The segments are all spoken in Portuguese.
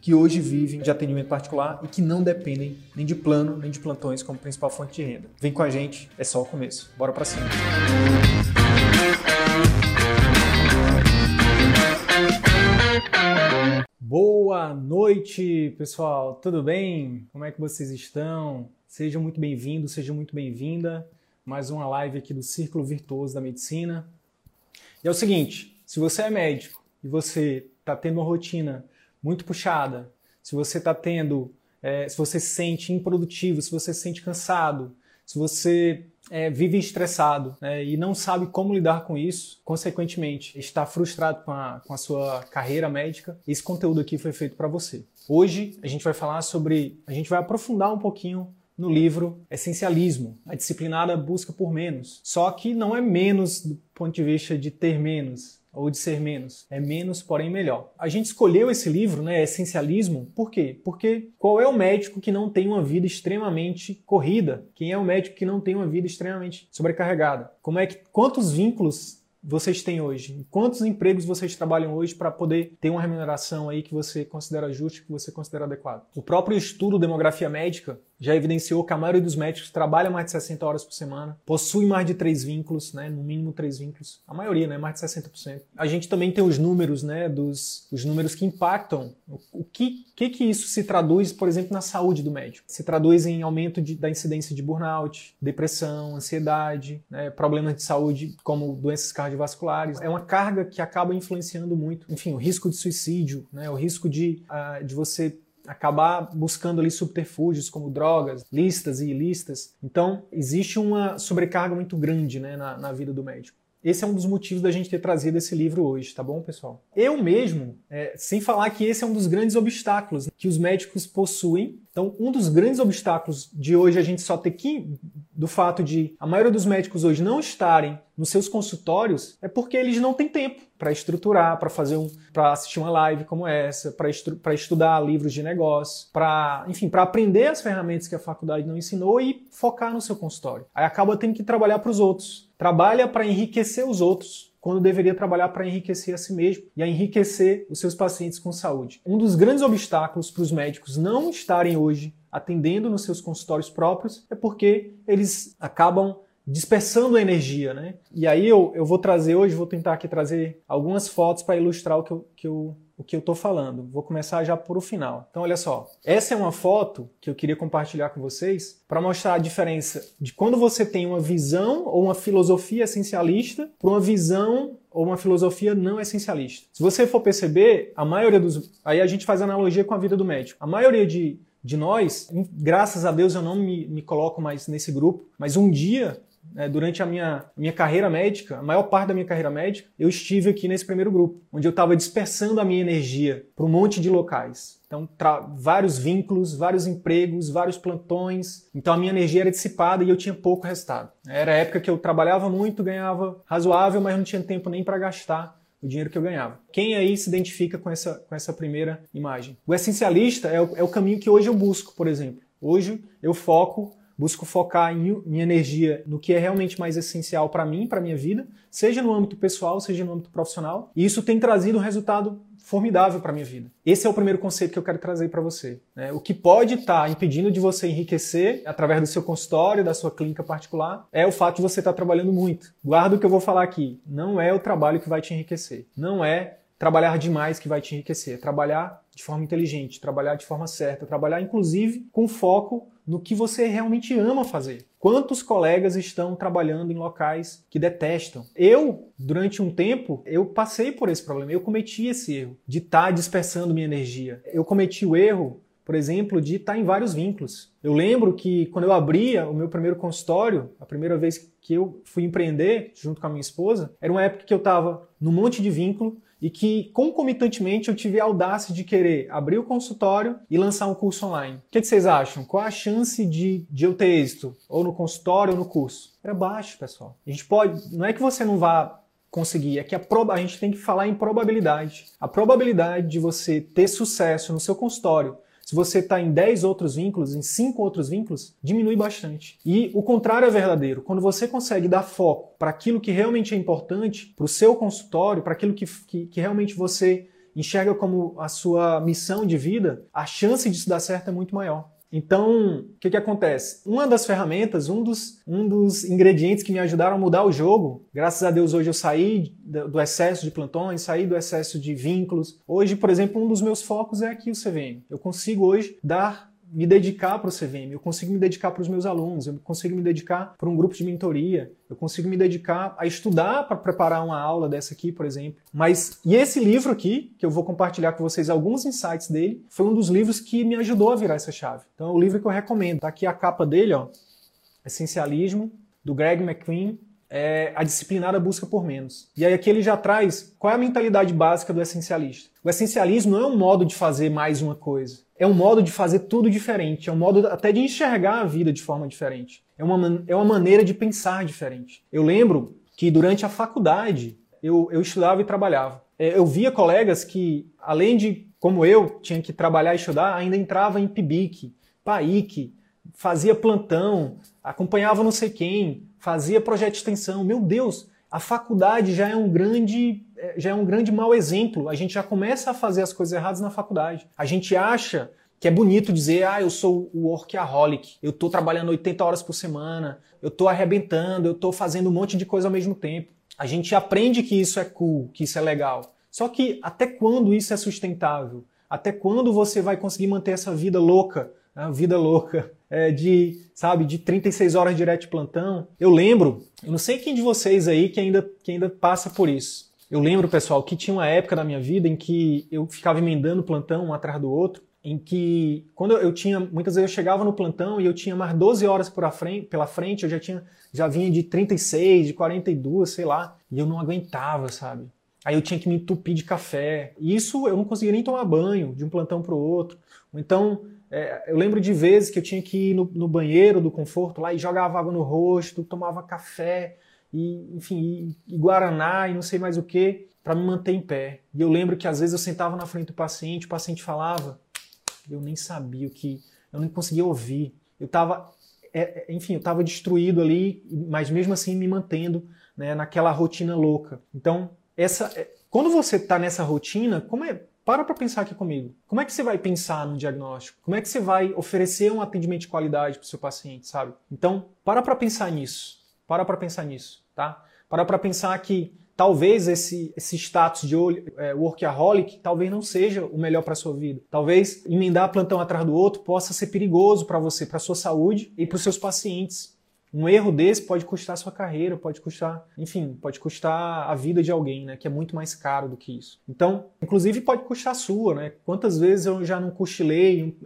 que hoje vivem de atendimento particular e que não dependem nem de plano nem de plantões como principal fonte de renda. Vem com a gente, é só o começo. Bora para cima. Boa noite, pessoal. Tudo bem? Como é que vocês estão? Sejam muito bem-vindos, sejam muito bem-vinda. Mais uma live aqui do Círculo Virtuoso da Medicina. E é o seguinte, se você é médico e você está tendo uma rotina muito puxada, se você está tendo, é, se você se sente improdutivo, se você se sente cansado, se você é, vive estressado né, e não sabe como lidar com isso, consequentemente está frustrado com a, com a sua carreira médica, esse conteúdo aqui foi feito para você. Hoje a gente vai falar sobre, a gente vai aprofundar um pouquinho no livro Essencialismo, a disciplinada busca por menos. Só que não é menos do ponto de vista de ter menos, ou de ser menos. É menos, porém melhor. A gente escolheu esse livro, né, Essencialismo, por quê? Porque qual é o médico que não tem uma vida extremamente corrida? Quem é o médico que não tem uma vida extremamente sobrecarregada? Como é que quantos vínculos vocês têm hoje? Quantos empregos vocês trabalham hoje para poder ter uma remuneração aí que você considera justa, que você considera adequada? O próprio estudo Demografia Médica já evidenciou que a maioria dos médicos trabalha mais de 60 horas por semana, possui mais de três vínculos, né, no mínimo três vínculos. A maioria, né, mais de 60%. A gente também tem os números, né, dos os números que impactam o que que que isso se traduz, por exemplo, na saúde do médico. Se traduz em aumento de, da incidência de burnout, depressão, ansiedade, né, problemas de saúde como doenças cardiovasculares. É uma carga que acaba influenciando muito, enfim, o risco de suicídio, né, o risco de, uh, de você acabar buscando ali subterfúgios como drogas, listas e ilícitas. Então, existe uma sobrecarga muito grande né, na, na vida do médico. Esse é um dos motivos da gente ter trazido esse livro hoje, tá bom, pessoal? Eu mesmo, é, sem falar que esse é um dos grandes obstáculos que os médicos possuem. Então, um dos grandes obstáculos de hoje a gente só ter que do fato de a maioria dos médicos hoje não estarem nos seus consultórios é porque eles não têm tempo para estruturar, para fazer um, para assistir uma live como essa, para estudar livros de negócio, para, enfim, para aprender as ferramentas que a faculdade não ensinou e focar no seu consultório. Aí acaba tendo que trabalhar para os outros. Trabalha para enriquecer os outros, quando deveria trabalhar para enriquecer a si mesmo e a enriquecer os seus pacientes com saúde. Um dos grandes obstáculos para os médicos não estarem hoje atendendo nos seus consultórios próprios, é porque eles acabam dispersando a energia, né? E aí eu, eu vou trazer hoje, vou tentar aqui trazer algumas fotos para ilustrar o que eu, que eu o que eu estou falando. Vou começar já por o final. Então, olha só. Essa é uma foto que eu queria compartilhar com vocês para mostrar a diferença de quando você tem uma visão ou uma filosofia essencialista para uma visão ou uma filosofia não essencialista. Se você for perceber, a maioria dos. Aí a gente faz analogia com a vida do médico. A maioria de de nós, graças a Deus eu não me, me coloco mais nesse grupo, mas um dia durante a minha, minha carreira médica, a maior parte da minha carreira médica, eu estive aqui nesse primeiro grupo, onde eu estava dispersando a minha energia para um monte de locais. Então, vários vínculos, vários empregos, vários plantões. Então, a minha energia era dissipada e eu tinha pouco resultado. Era a época que eu trabalhava muito, ganhava razoável, mas não tinha tempo nem para gastar o dinheiro que eu ganhava. Quem aí se identifica com essa, com essa primeira imagem? O essencialista é o, é o caminho que hoje eu busco, por exemplo. Hoje eu foco busco focar em minha energia no que é realmente mais essencial para mim, para minha vida, seja no âmbito pessoal, seja no âmbito profissional. E isso tem trazido um resultado formidável para minha vida. Esse é o primeiro conceito que eu quero trazer para você. Né? O que pode estar tá impedindo de você enriquecer através do seu consultório, da sua clínica particular, é o fato de você estar tá trabalhando muito. Guarda o que eu vou falar aqui. Não é o trabalho que vai te enriquecer. Não é trabalhar demais que vai te enriquecer. Trabalhar de forma inteligente, trabalhar de forma certa, trabalhar inclusive com foco no que você realmente ama fazer. Quantos colegas estão trabalhando em locais que detestam? Eu, durante um tempo, eu passei por esse problema. Eu cometi esse erro de estar tá dispersando minha energia. Eu cometi o erro por exemplo, de estar em vários vínculos. Eu lembro que quando eu abria o meu primeiro consultório, a primeira vez que eu fui empreender junto com a minha esposa, era uma época que eu estava num monte de vínculo e que concomitantemente eu tive a audácia de querer abrir o consultório e lançar um curso online. O que, vocês acham? Qual a chance de, de eu ter êxito? Ou no consultório ou no curso? Era baixo, pessoal. A gente pode. Não é que você não vá conseguir. É que a, proba, a gente tem que falar em probabilidade. A probabilidade de você ter sucesso no seu consultório, se você está em 10 outros vínculos, em 5 outros vínculos, diminui bastante. E o contrário é verdadeiro. Quando você consegue dar foco para aquilo que realmente é importante, para o seu consultório, para aquilo que, que, que realmente você enxerga como a sua missão de vida, a chance disso dar certo é muito maior. Então, o que, que acontece? Uma das ferramentas, um dos, um dos ingredientes que me ajudaram a mudar o jogo, graças a Deus hoje eu saí do excesso de plantões, saí do excesso de vínculos. Hoje, por exemplo, um dos meus focos é aqui o CVM. Eu consigo hoje dar me dedicar para o CVM, eu consigo me dedicar para os meus alunos, eu consigo me dedicar para um grupo de mentoria, eu consigo me dedicar a estudar para preparar uma aula dessa aqui, por exemplo. Mas, e esse livro aqui, que eu vou compartilhar com vocês alguns insights dele, foi um dos livros que me ajudou a virar essa chave. Então, é o livro que eu recomendo. Tá aqui a capa dele, ó, Essencialismo, do Greg McQueen, é a disciplinada busca por menos. E aí aqui ele já traz qual é a mentalidade básica do essencialista. O essencialismo não é um modo de fazer mais uma coisa é um modo de fazer tudo diferente, é um modo até de enxergar a vida de forma diferente. É uma, é uma maneira de pensar diferente. Eu lembro que durante a faculdade eu, eu estudava e trabalhava. É, eu via colegas que, além de, como eu, tinha que trabalhar e estudar, ainda entrava em PIBIC, PAIC, fazia plantão, acompanhava não sei quem, fazia projeto de extensão. Meu Deus, a faculdade já é um grande já é um grande mau exemplo. A gente já começa a fazer as coisas erradas na faculdade. A gente acha que é bonito dizer, ah, eu sou o workaholic, eu estou trabalhando 80 horas por semana, eu estou arrebentando, eu estou fazendo um monte de coisa ao mesmo tempo. A gente aprende que isso é cool, que isso é legal. Só que até quando isso é sustentável? Até quando você vai conseguir manter essa vida louca, né? vida louca, é, de, sabe, de 36 horas direto de plantão? Eu lembro, eu não sei quem de vocês aí que ainda, que ainda passa por isso. Eu lembro, pessoal, que tinha uma época da minha vida em que eu ficava emendando plantão um atrás do outro, em que quando eu tinha, muitas vezes eu chegava no plantão e eu tinha mais 12 horas por frente, pela frente, eu já tinha, já vinha de 36, de 42, sei lá, e eu não aguentava, sabe? Aí eu tinha que me entupir de café. E isso eu não conseguia nem tomar banho de um plantão para o outro. Então, é, eu lembro de vezes que eu tinha que ir no, no banheiro do conforto lá e jogava água no rosto, tomava café, e enfim, e, e guaraná e não sei mais o que para me manter em pé. E eu lembro que às vezes eu sentava na frente do paciente, o paciente falava, eu nem sabia o que, eu nem conseguia ouvir. Eu estava, é, é, enfim, eu estava destruído ali, mas mesmo assim me mantendo né, naquela rotina louca. Então, essa, é, quando você está nessa rotina, como é, para para pensar aqui comigo. Como é que você vai pensar no diagnóstico? Como é que você vai oferecer um atendimento de qualidade para o seu paciente, sabe? Então, para para pensar nisso. Para para pensar nisso, tá? Para para pensar que talvez esse, esse status de é, workaholic talvez não seja o melhor para sua vida. Talvez emendar plantão atrás do outro possa ser perigoso para você, para sua saúde e para os seus pacientes. Um erro desse pode custar sua carreira, pode custar, enfim, pode custar a vida de alguém, né? Que é muito mais caro do que isso. Então, inclusive pode custar a sua, né? Quantas vezes eu já não cochilei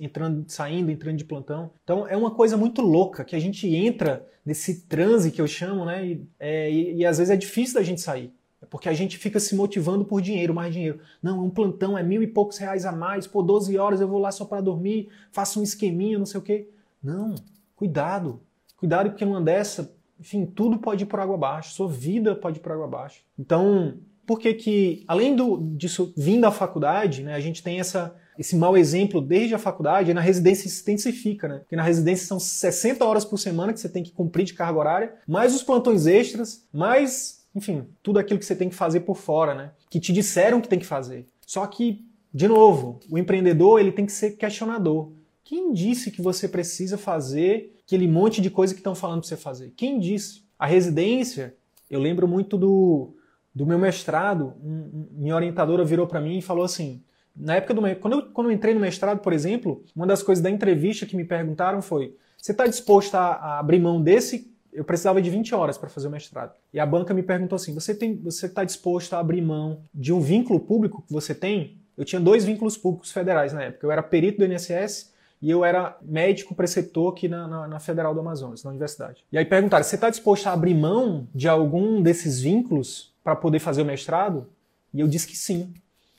entrando, saindo, entrando de plantão. Então, é uma coisa muito louca que a gente entra nesse transe que eu chamo, né? E, é, e, e às vezes é difícil da gente sair. É porque a gente fica se motivando por dinheiro, mais dinheiro. Não, um plantão é mil e poucos reais a mais, por 12 horas eu vou lá só para dormir, faço um esqueminha, não sei o quê. Não, cuidado. Cuidado porque numa dessa, enfim, tudo pode ir por água abaixo, sua vida pode ir por água abaixo. Então, por que que, além do, disso vindo da faculdade, né, a gente tem essa, esse mau exemplo desde a faculdade, e na residência se intensifica, né? Porque na residência são 60 horas por semana que você tem que cumprir de carga horária, mais os plantões extras, mais, enfim, tudo aquilo que você tem que fazer por fora, né? Que te disseram que tem que fazer. Só que, de novo, o empreendedor ele tem que ser questionador. Quem disse que você precisa fazer aquele monte de coisa que estão falando para você fazer. Quem disse? A residência, eu lembro muito do, do meu mestrado, um, minha orientadora virou para mim e falou assim, na época do quando eu, quando eu entrei no mestrado, por exemplo, uma das coisas da entrevista que me perguntaram foi: você está disposto a, a, abrir mão desse? Eu precisava de 20 horas para fazer o mestrado. E a banca me perguntou assim: você tem, você está disposto a abrir mão de um vínculo público que você tem? eu tinha dois vínculos públicos federais na época. Eu era perito do INSS e eu era médico preceptor aqui na, na, na Federal do Amazonas, na universidade. E aí perguntaram: você está disposto a abrir mão de algum desses vínculos para poder fazer o mestrado? E eu disse que sim.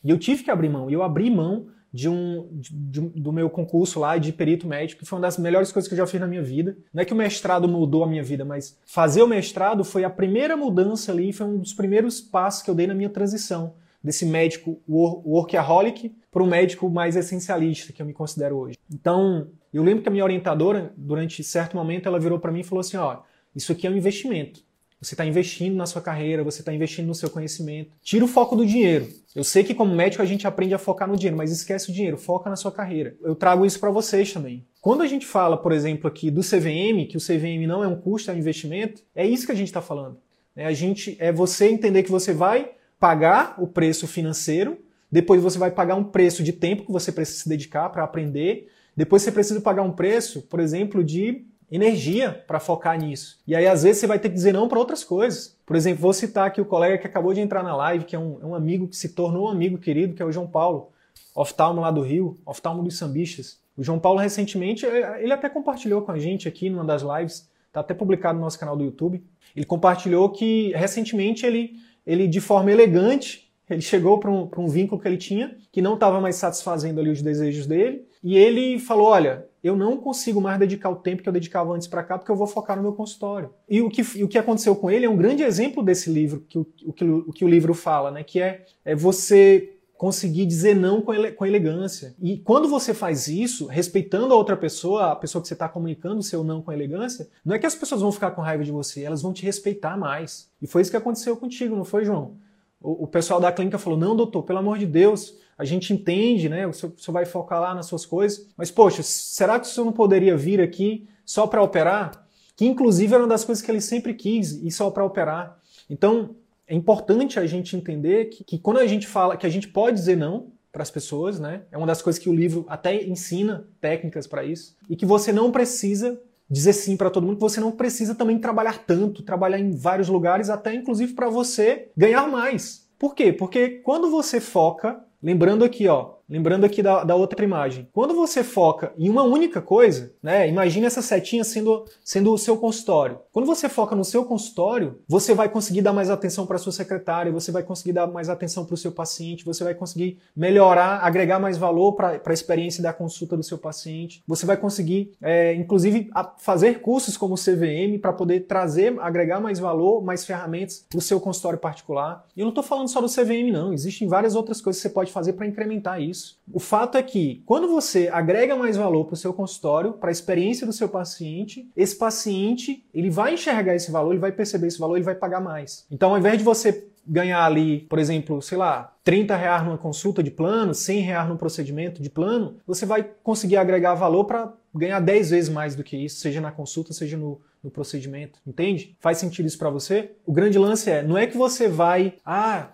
E eu tive que abrir mão. E eu abri mão de um, de, de, do meu concurso lá de perito médico, que foi uma das melhores coisas que eu já fiz na minha vida. Não é que o mestrado mudou a minha vida, mas fazer o mestrado foi a primeira mudança ali, foi um dos primeiros passos que eu dei na minha transição desse médico workaholic para um médico mais essencialista, que eu me considero hoje. Então, eu lembro que a minha orientadora, durante certo momento, ela virou para mim e falou assim: ó, isso aqui é um investimento. Você está investindo na sua carreira, você está investindo no seu conhecimento. Tira o foco do dinheiro. Eu sei que como médico a gente aprende a focar no dinheiro, mas esquece o dinheiro, foca na sua carreira. Eu trago isso para vocês também. Quando a gente fala, por exemplo, aqui do CVM, que o CVM não é um custo, é um investimento, é isso que a gente está falando. É a gente é você entender que você vai pagar o preço financeiro, depois você vai pagar um preço de tempo que você precisa se dedicar para aprender, depois você precisa pagar um preço, por exemplo, de energia para focar nisso. E aí, às vezes, você vai ter que dizer não para outras coisas. Por exemplo, vou citar aqui o colega que acabou de entrar na live, que é um, é um amigo que se tornou um amigo querido, que é o João Paulo, oftalmo lá do Rio, oftalmo dos sambistas. O João Paulo, recentemente, é, ele até compartilhou com a gente aqui numa das lives, está até publicado no nosso canal do YouTube. Ele compartilhou que, recentemente, ele ele de forma elegante, ele chegou para um, um vínculo que ele tinha, que não estava mais satisfazendo ali os desejos dele, e ele falou: Olha, eu não consigo mais dedicar o tempo que eu dedicava antes para cá, porque eu vou focar no meu consultório. E o que, o que aconteceu com ele é um grande exemplo desse livro, que o, o, que, o que o livro fala, né? Que é, é você conseguir dizer não com, ele, com elegância. E quando você faz isso, respeitando a outra pessoa, a pessoa que você está comunicando o seu não com elegância, não é que as pessoas vão ficar com raiva de você, elas vão te respeitar mais. E foi isso que aconteceu contigo, não foi, João? O, o pessoal da clínica falou: não, doutor, pelo amor de Deus, a gente entende, né? O senhor, o senhor vai focar lá nas suas coisas, mas poxa, será que o senhor não poderia vir aqui só para operar? Que inclusive era uma das coisas que ele sempre quis, ir só para operar. Então, é importante a gente entender que, que quando a gente fala que a gente pode dizer não para as pessoas, né? É uma das coisas que o livro até ensina técnicas para isso e que você não precisa dizer sim para todo mundo, que você não precisa também trabalhar tanto, trabalhar em vários lugares, até inclusive para você ganhar mais. Por quê? Porque quando você foca, lembrando aqui, ó, Lembrando aqui da, da, outra imagem. Quando você foca em uma única coisa, né? Imagina essa setinha sendo, sendo o seu consultório. Quando você foca no seu consultório, você vai conseguir dar mais atenção para sua secretária, você vai conseguir dar mais atenção para o seu paciente, você vai conseguir melhorar, agregar mais valor para a experiência da consulta do seu paciente. Você vai conseguir, é, inclusive, fazer cursos como o CVM para poder trazer, agregar mais valor, mais ferramentas para o seu consultório particular. E eu não estou falando só do CVM, não. Existem várias outras coisas que você pode fazer para incrementar isso isso. O fato é que quando você agrega mais valor para o seu consultório, para a experiência do seu paciente, esse paciente ele vai enxergar esse valor, ele vai perceber esse valor, ele vai pagar mais. Então, ao invés de você ganhar ali, por exemplo, sei lá, 30 reais numa consulta de plano, 100 reais num procedimento de plano, você vai conseguir agregar valor para ganhar 10 vezes mais do que isso, seja na consulta, seja no, no procedimento. Entende? Faz sentido isso para você? O grande lance é, não é que você vai, ah,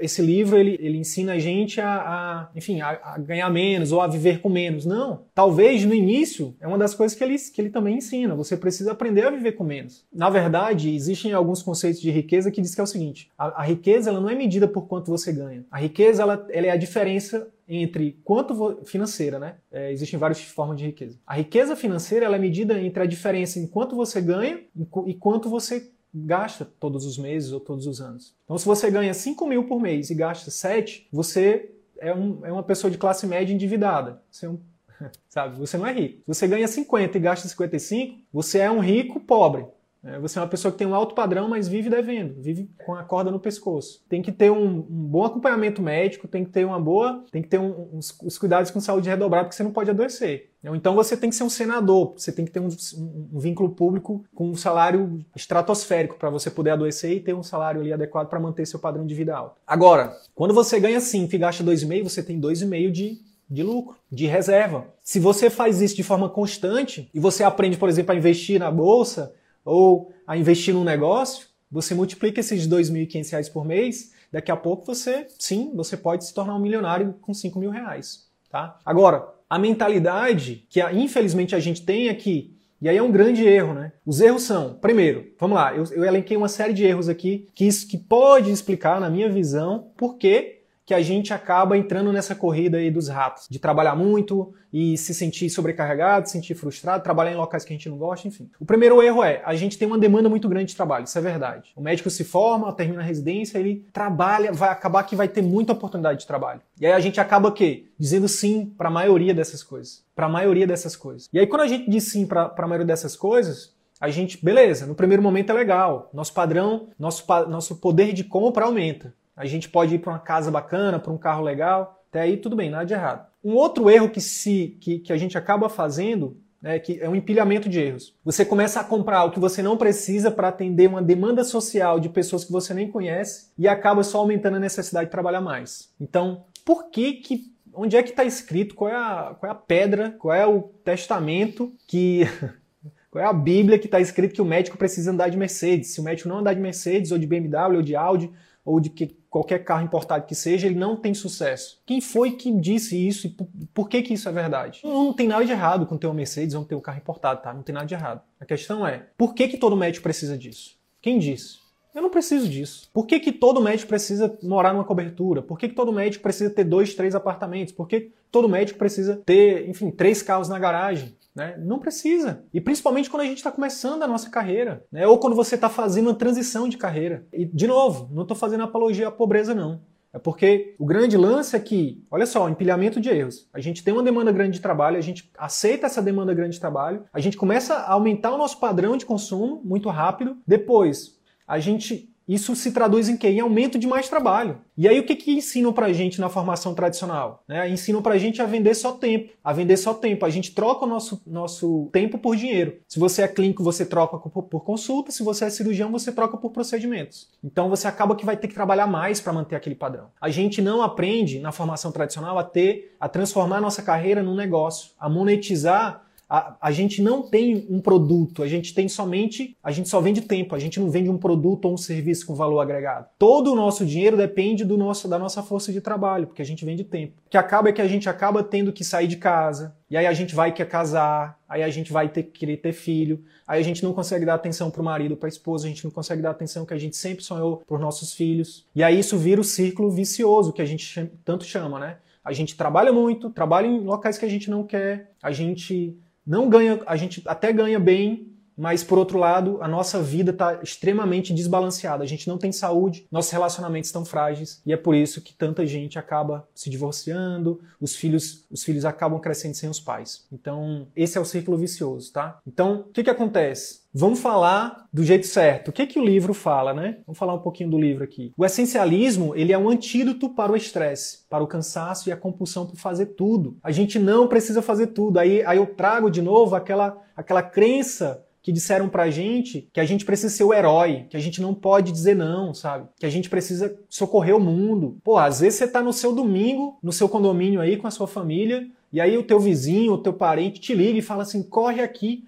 esse livro ele, ele ensina a gente a, a enfim, a, a, ganhar menos ou a viver com menos. Não. Talvez no início é uma das coisas que ele, que ele também ensina. Você precisa aprender a viver com menos. Na verdade, existem alguns conceitos de riqueza que diz que é o seguinte: a, a riqueza ela não é medida por quanto você ganha. A riqueza ela, ela é a diferença entre quanto financeira, né? É, existem várias formas de riqueza. A riqueza financeira ela é medida entre a diferença em quanto você ganha e quanto você gasta todos os meses ou todos os anos. Então, se você ganha 5 mil por mês e gasta 7, você é, um, é uma pessoa de classe média endividada. Você é um, sabe? Você não é rico. Se você ganha 50 e gasta 55, você é um rico pobre. É, você é uma pessoa que tem um alto padrão, mas vive devendo, vive com a corda no pescoço. Tem que ter um, um bom acompanhamento médico, tem que ter uma boa, tem que ter um, uns, os cuidados com saúde redobrado, porque você não pode adoecer. Então você tem que ser um senador, você tem que ter um, um vínculo público com um salário estratosférico para você poder adoecer e ter um salário ali adequado para manter seu padrão de vida alto. Agora, quando você ganha 5 e gasta 2,5, você tem 2,5 de de lucro, de reserva. Se você faz isso de forma constante e você aprende, por exemplo, a investir na bolsa, ou a investir num negócio, você multiplica esses R$ 2.500 por mês, daqui a pouco você, sim, você pode se tornar um milionário com 5 mil reais. Tá? Agora, a mentalidade que infelizmente a gente tem aqui, e aí é um grande erro, né? Os erros são, primeiro, vamos lá, eu, eu elenquei uma série de erros aqui que isso que pode explicar, na minha visão, por que que a gente acaba entrando nessa corrida aí dos ratos, de trabalhar muito e se sentir sobrecarregado, se sentir frustrado, trabalhar em locais que a gente não gosta, enfim. O primeiro erro é, a gente tem uma demanda muito grande de trabalho, isso é verdade. O médico se forma, termina a residência, ele trabalha, vai acabar que vai ter muita oportunidade de trabalho. E aí a gente acaba o quê? Dizendo sim para a maioria dessas coisas. Para a maioria dessas coisas. E aí quando a gente diz sim para a maioria dessas coisas, a gente, beleza, no primeiro momento é legal, nosso padrão, nosso, nosso poder de compra aumenta. A gente pode ir para uma casa bacana, para um carro legal, até aí tudo bem, nada de errado. Um outro erro que, se, que, que a gente acaba fazendo né, que é um empilhamento de erros. Você começa a comprar o que você não precisa para atender uma demanda social de pessoas que você nem conhece e acaba só aumentando a necessidade de trabalhar mais. Então, por que que onde é que está escrito qual é, a, qual é a pedra, qual é o testamento que qual é a Bíblia que está escrito que o médico precisa andar de Mercedes? Se o médico não andar de Mercedes ou de BMW ou de Audi ou de que, qualquer carro importado que seja, ele não tem sucesso. Quem foi que disse isso e por, que, que isso é verdade? Não, não, tem nada de errado com ter uma Mercedes ou ter um carro importado, tá? Não tem nada de errado. A questão é, por que, que todo médico precisa disso? Quem disse? Eu não preciso disso. Por que, que todo médico precisa morar numa cobertura? Por que, que todo médico precisa ter dois, três apartamentos? Por que todo médico precisa ter, enfim, três carros na garagem? Né? Não precisa. E principalmente quando a gente está começando a nossa carreira, né? ou quando você está fazendo uma transição de carreira. E, de novo, não estou fazendo apologia à pobreza, não. É porque o grande lance é que, olha só, empilhamento de erros. A gente tem uma demanda grande de trabalho, a gente aceita essa demanda grande de trabalho, a gente começa a aumentar o nosso padrão de consumo muito rápido. Depois, a gente isso se traduz em quê? Em aumento de mais trabalho. E aí o que, que ensinam pra gente na formação tradicional? Né? Ensinam pra gente a vender só tempo. A vender só tempo. A gente troca o nosso, nosso tempo por dinheiro. Se você é clínico, você troca por, por consulta. Se você é cirurgião, você troca por procedimentos. Então você acaba que vai ter que trabalhar mais para manter aquele padrão. A gente não aprende na formação tradicional a ter, a transformar a nossa carreira num negócio, a monetizar a, a, gente não tem um produto, a gente tem somente, a gente só vende tempo, a gente não vende um produto ou um serviço com valor agregado. Todo o nosso dinheiro depende do nosso, da nossa força de trabalho, porque a gente vende tempo. O que acaba é que a gente acaba tendo que sair de casa, e aí a gente vai querer casar, aí a gente vai ter, querer ter filho, aí a gente não consegue dar atenção para o marido, para a esposa, a gente não consegue dar atenção que a gente sempre sonhou para os nossos filhos. E aí isso vira o círculo vicioso que a gente tanto chama, né? A gente trabalha muito, trabalha em locais que a gente não quer, a gente não ganha, a gente até ganha bem, mas por outro lado, a nossa vida está extremamente desbalanceada. A gente não tem saúde, nossos relacionamentos estão frágeis e é por isso que tanta gente acaba se divorciando, os filhos, os filhos acabam crescendo sem os pais. Então, esse é o círculo vicioso, tá? Então, o que que acontece? Vamos falar do jeito certo. O que que o livro fala, né? Vamos falar um pouquinho do livro aqui. O essencialismo, ele é um antídoto para o estresse, para o cansaço e a compulsão por fazer tudo. A gente não precisa fazer tudo. Aí, aí eu trago de novo aquela, aquela crença que disseram pra gente que a gente precisa ser o herói, que a gente não pode dizer não, sabe? Que a gente precisa socorrer o mundo. Pô, às vezes você tá no seu domingo, no seu condomínio aí com a sua família, e aí o teu vizinho, o teu parente te liga e fala assim: corre aqui,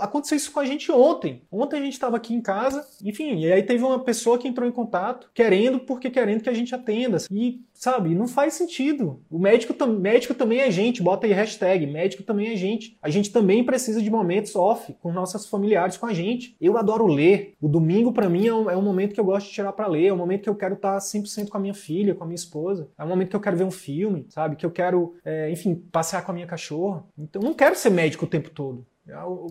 Aconteceu isso com a gente ontem. Ontem a gente estava aqui em casa, enfim, e aí teve uma pessoa que entrou em contato, querendo, porque querendo que a gente atenda. E, sabe, não faz sentido. O médico, médico também é gente, bota aí hashtag, médico também é gente. A gente também precisa de momentos off com nossos familiares, com a gente. Eu adoro ler. O domingo, para mim, é um, é um, momento que eu gosto de tirar para ler, é um momento que eu quero estar 100% com a minha filha, com a minha esposa. É um momento que eu quero ver um filme, sabe? Que eu quero, é, enfim, passear com a minha cachorra. Então, não quero ser médico o tempo todo.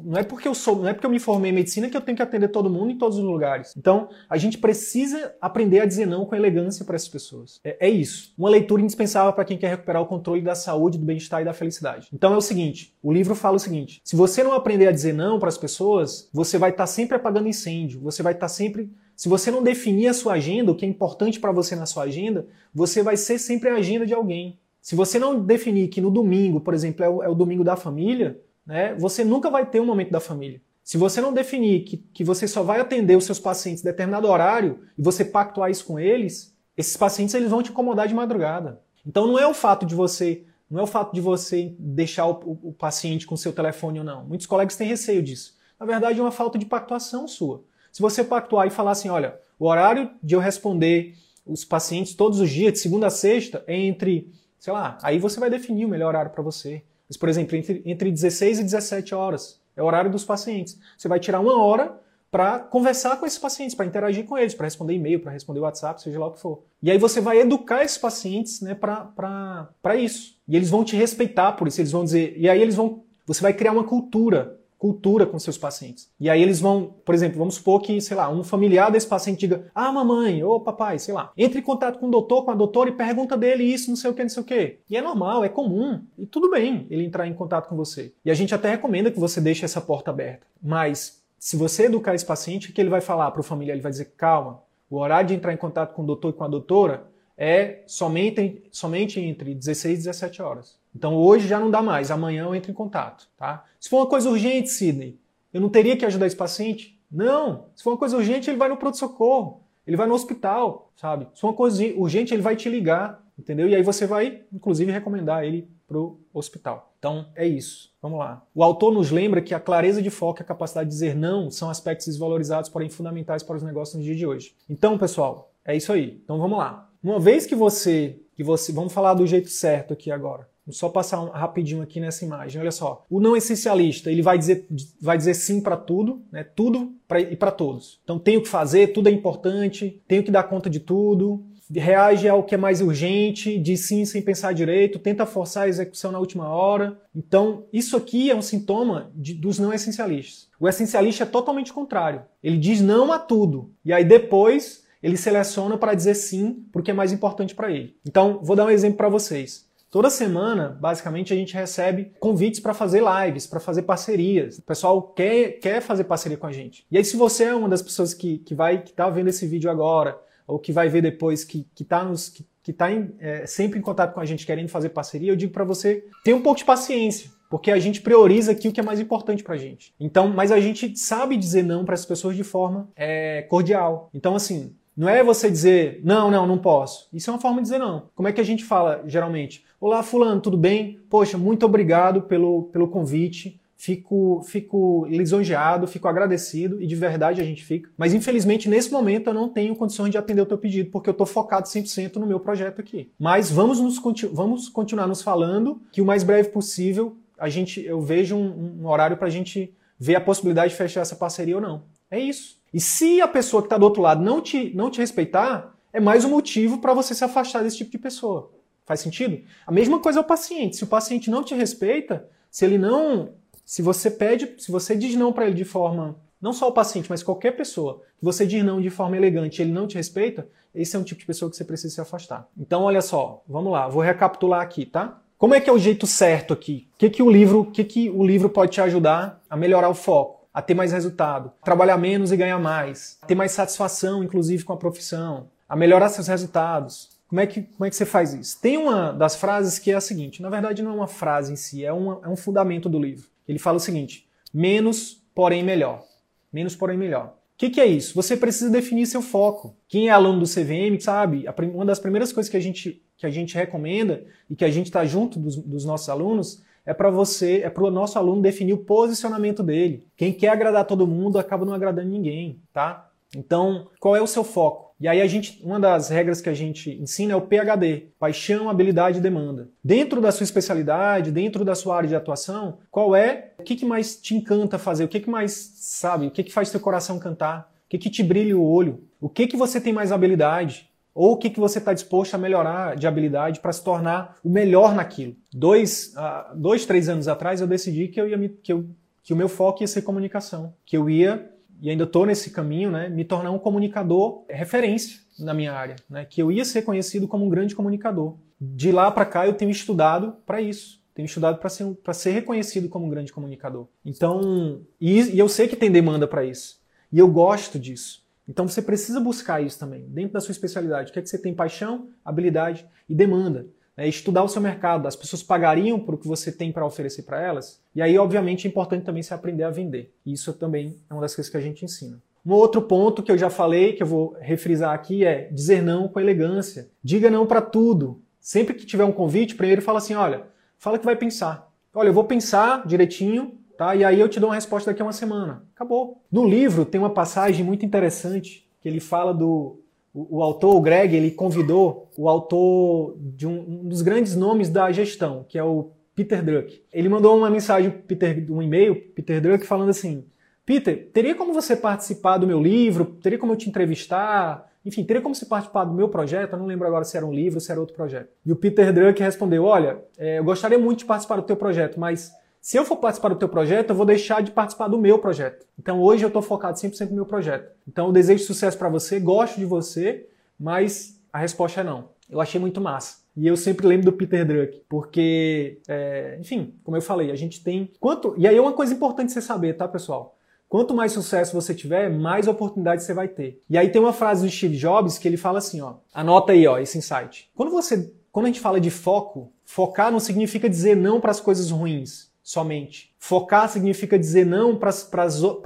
Não é porque eu sou, não é porque eu me formei em medicina que eu tenho que atender todo mundo em todos os lugares. Então, a gente precisa aprender a dizer não com elegância para essas pessoas. É, é isso. Uma leitura indispensável para quem quer recuperar o controle da saúde, do bem-estar e da felicidade. Então é o seguinte: o livro fala o seguinte: se você não aprender a dizer não para as pessoas, você vai estar tá sempre apagando incêndio. Você vai estar tá sempre se você não definir a sua agenda, o que é importante para você na sua agenda, você vai ser sempre a agenda de alguém. Se você não definir que no domingo, por exemplo, é o, é o domingo da família, né, você nunca vai ter um momento da família. Se você não definir que, que você só vai atender os seus pacientes em determinado horário e você pactuar isso com eles, esses pacientes eles vão te incomodar de madrugada. Então não é o fato de você não é o fato de você deixar o, o, o paciente com seu telefone ou não. Muitos colegas têm receio disso. Na verdade, é uma falta de pactuação sua. Se você pactuar e falar assim, olha, o horário de eu responder os pacientes todos os dias, de segunda a sexta, é entre, sei lá, aí você vai definir o melhor horário para você. Mas, por exemplo, entre, entre 16 e 17 horas é o horário dos pacientes. Você vai tirar uma hora para conversar com esses pacientes, para interagir com eles, para responder e-mail, para responder WhatsApp, seja lá o que for. E aí você vai educar esses pacientes né, para isso. E eles vão te respeitar por isso, eles vão dizer. E aí eles vão. Você vai criar uma cultura cultura com seus pacientes. E aí eles vão, por exemplo, vamos supor que, sei lá, um familiar desse paciente diga: "Ah, mamãe, ou papai, sei lá". Entre em contato com o doutor, com a doutora e pergunta dele isso, não sei o que, não sei o que. E é normal, é comum, e tudo bem ele entrar em contato com você. E a gente até recomenda que você deixe essa porta aberta. Mas se você educar esse paciente, o que ele vai falar para o familiar? Ele vai dizer: "Calma, o horário de entrar em contato com o doutor e com a doutora é somente, somente entre 16 e 17 horas. Então hoje já não dá mais, amanhã eu entro em contato, tá? Se for uma coisa urgente, Sidney, eu não teria que ajudar esse paciente? Não. Se for uma coisa urgente, ele vai no pronto-socorro, ele vai no hospital, sabe? Se for uma coisa urgente, ele vai te ligar, entendeu? E aí você vai, inclusive, recomendar ele pro hospital. Então é isso. Vamos lá. O autor nos lembra que a clareza de foco e a capacidade de dizer não são aspectos desvalorizados, porém fundamentais para os negócios no dia de hoje. Então, pessoal, é isso aí. Então vamos lá. Uma vez que você, que você, vamos falar do jeito certo aqui agora. Vou só passar um, rapidinho aqui nessa imagem. Olha só. O não essencialista, ele vai dizer, vai dizer sim para tudo, né? Tudo pra, e para todos. Então tenho que fazer, tudo é importante, tenho que dar conta de tudo. Reage ao que é mais urgente, diz sim sem pensar direito, tenta forçar a execução na última hora. Então, isso aqui é um sintoma de, dos não essencialistas. O essencialista é totalmente contrário. Ele diz não a tudo. E aí depois ele seleciona para dizer sim porque é mais importante para ele. Então, vou dar um exemplo para vocês. Toda semana, basicamente, a gente recebe convites para fazer lives, para fazer parcerias. O pessoal quer, quer fazer parceria com a gente. E aí, se você é uma das pessoas que, que vai que tá vendo esse vídeo agora, ou que vai ver depois, que, que tá, nos, que, que tá em, é, sempre em contato com a gente querendo fazer parceria, eu digo para você, tenha um pouco de paciência. Porque a gente prioriza aqui o que é mais importante pra gente. Então, mas a gente sabe dizer não para as pessoas de forma é, cordial. Então, assim, não é você dizer, não, não, não posso. Isso é uma forma de dizer não. Como é que a gente fala geralmente? Olá, Fulano, tudo bem? Poxa, muito obrigado pelo, pelo convite. Fico, fico lisonjeado, fico agradecido e de verdade a gente fica. Mas infelizmente nesse momento eu não tenho condições de atender o teu pedido porque eu estou focado 100% no meu projeto aqui. Mas vamos, nos, vamos continuar nos falando que o mais breve possível a gente, eu vejo um, um horário para a gente ver a possibilidade de fechar essa parceria ou não. É isso. E se a pessoa que está do outro lado não te, não te respeitar, é mais um motivo para você se afastar desse tipo de pessoa. Faz sentido? A mesma coisa é o paciente. Se o paciente não te respeita, se ele não. Se você pede, se você diz não para ele de forma. Não só o paciente, mas qualquer pessoa, que você diz não de forma elegante ele não te respeita, esse é um tipo de pessoa que você precisa se afastar. Então, olha só, vamos lá, vou recapitular aqui, tá? Como é que é o jeito certo aqui? O que, que o livro, que, que o livro pode te ajudar a melhorar o foco, a ter mais resultado, trabalhar menos e ganhar mais, ter mais satisfação, inclusive com a profissão, a melhorar seus resultados, como é, que, como é que você faz isso? Tem uma das frases que é a seguinte: na verdade, não é uma frase em si, é, uma, é um fundamento do livro. Ele fala o seguinte: menos, porém melhor. Menos, porém melhor. O que, que, é isso? Você precisa definir seu foco. Quem é aluno do CVM sabe, uma das primeiras coisas que a gente, que a gente recomenda e que a gente está junto dos, dos nossos alunos é para você, é para o nosso aluno definir o posicionamento dele. Quem quer agradar todo mundo acaba não agradando ninguém, tá? Então, qual é o seu foco? E aí a gente, uma das regras que a gente ensina é o PHD, paixão, habilidade e demanda. Dentro da sua especialidade, dentro da sua área de atuação, qual é, o que, que mais te encanta fazer, o que, que mais, sabe, o que, que faz teu coração cantar, o que, que te brilha o olho, o que, que você tem mais habilidade, ou o que, que você está disposto a melhorar de habilidade para se tornar o melhor naquilo. Dois, uh, dois, três anos atrás eu decidi que, eu ia me, que, eu, que o meu foco ia ser comunicação, que eu ia e ainda estou nesse caminho, né, me tornar um comunicador referência na minha área, né, que eu ia ser conhecido como um grande comunicador. De lá para cá eu tenho estudado para isso, tenho estudado para ser, ser reconhecido como um grande comunicador. Então, e, e eu sei que tem demanda para isso, e eu gosto disso. Então você precisa buscar isso também, dentro da sua especialidade. O que é que você tem paixão, habilidade e demanda é estudar o seu mercado. As pessoas pagariam por o que você tem para oferecer para elas. E aí, obviamente, é importante também se aprender a vender. Isso também é uma das coisas que a gente ensina. Um outro ponto que eu já falei, que eu vou refrisar aqui, é dizer não com elegância. Diga não para tudo. Sempre que tiver um convite, primeiro fala assim: olha, fala que vai pensar. Olha, eu vou pensar direitinho, tá? E aí eu te dou uma resposta daqui a uma semana. Acabou. No livro tem uma passagem muito interessante que ele fala do o, autor, o Greg, ele convidou o autor de um, um, dos grandes nomes da gestão, que é o Peter Druck. Ele mandou uma mensagem, Peter, um e-mail, Peter Druck, falando assim: Peter, teria como você participar do meu livro? Teria como eu te entrevistar? Enfim, teria como você participar do meu projeto? Eu não lembro agora se era um livro ou se era outro projeto. E o Peter Drucker respondeu: Olha, é, eu gostaria muito de participar do teu projeto, mas se eu for participar do teu projeto, eu vou deixar de participar do meu projeto. Então hoje eu estou focado 100% no meu projeto. Então eu desejo sucesso para você, gosto de você, mas a resposta é não. Eu achei muito massa. E eu sempre lembro do Peter Drucker, porque, é, enfim, como eu falei, a gente tem quanto. E aí é uma coisa importante você saber, tá, pessoal? Quanto mais sucesso você tiver, mais oportunidades você vai ter. E aí tem uma frase do Steve Jobs que ele fala assim, ó. Anota aí, ó, esse insight. Quando você, quando a gente fala de foco, focar não significa dizer não para as coisas ruins somente. Focar significa dizer não para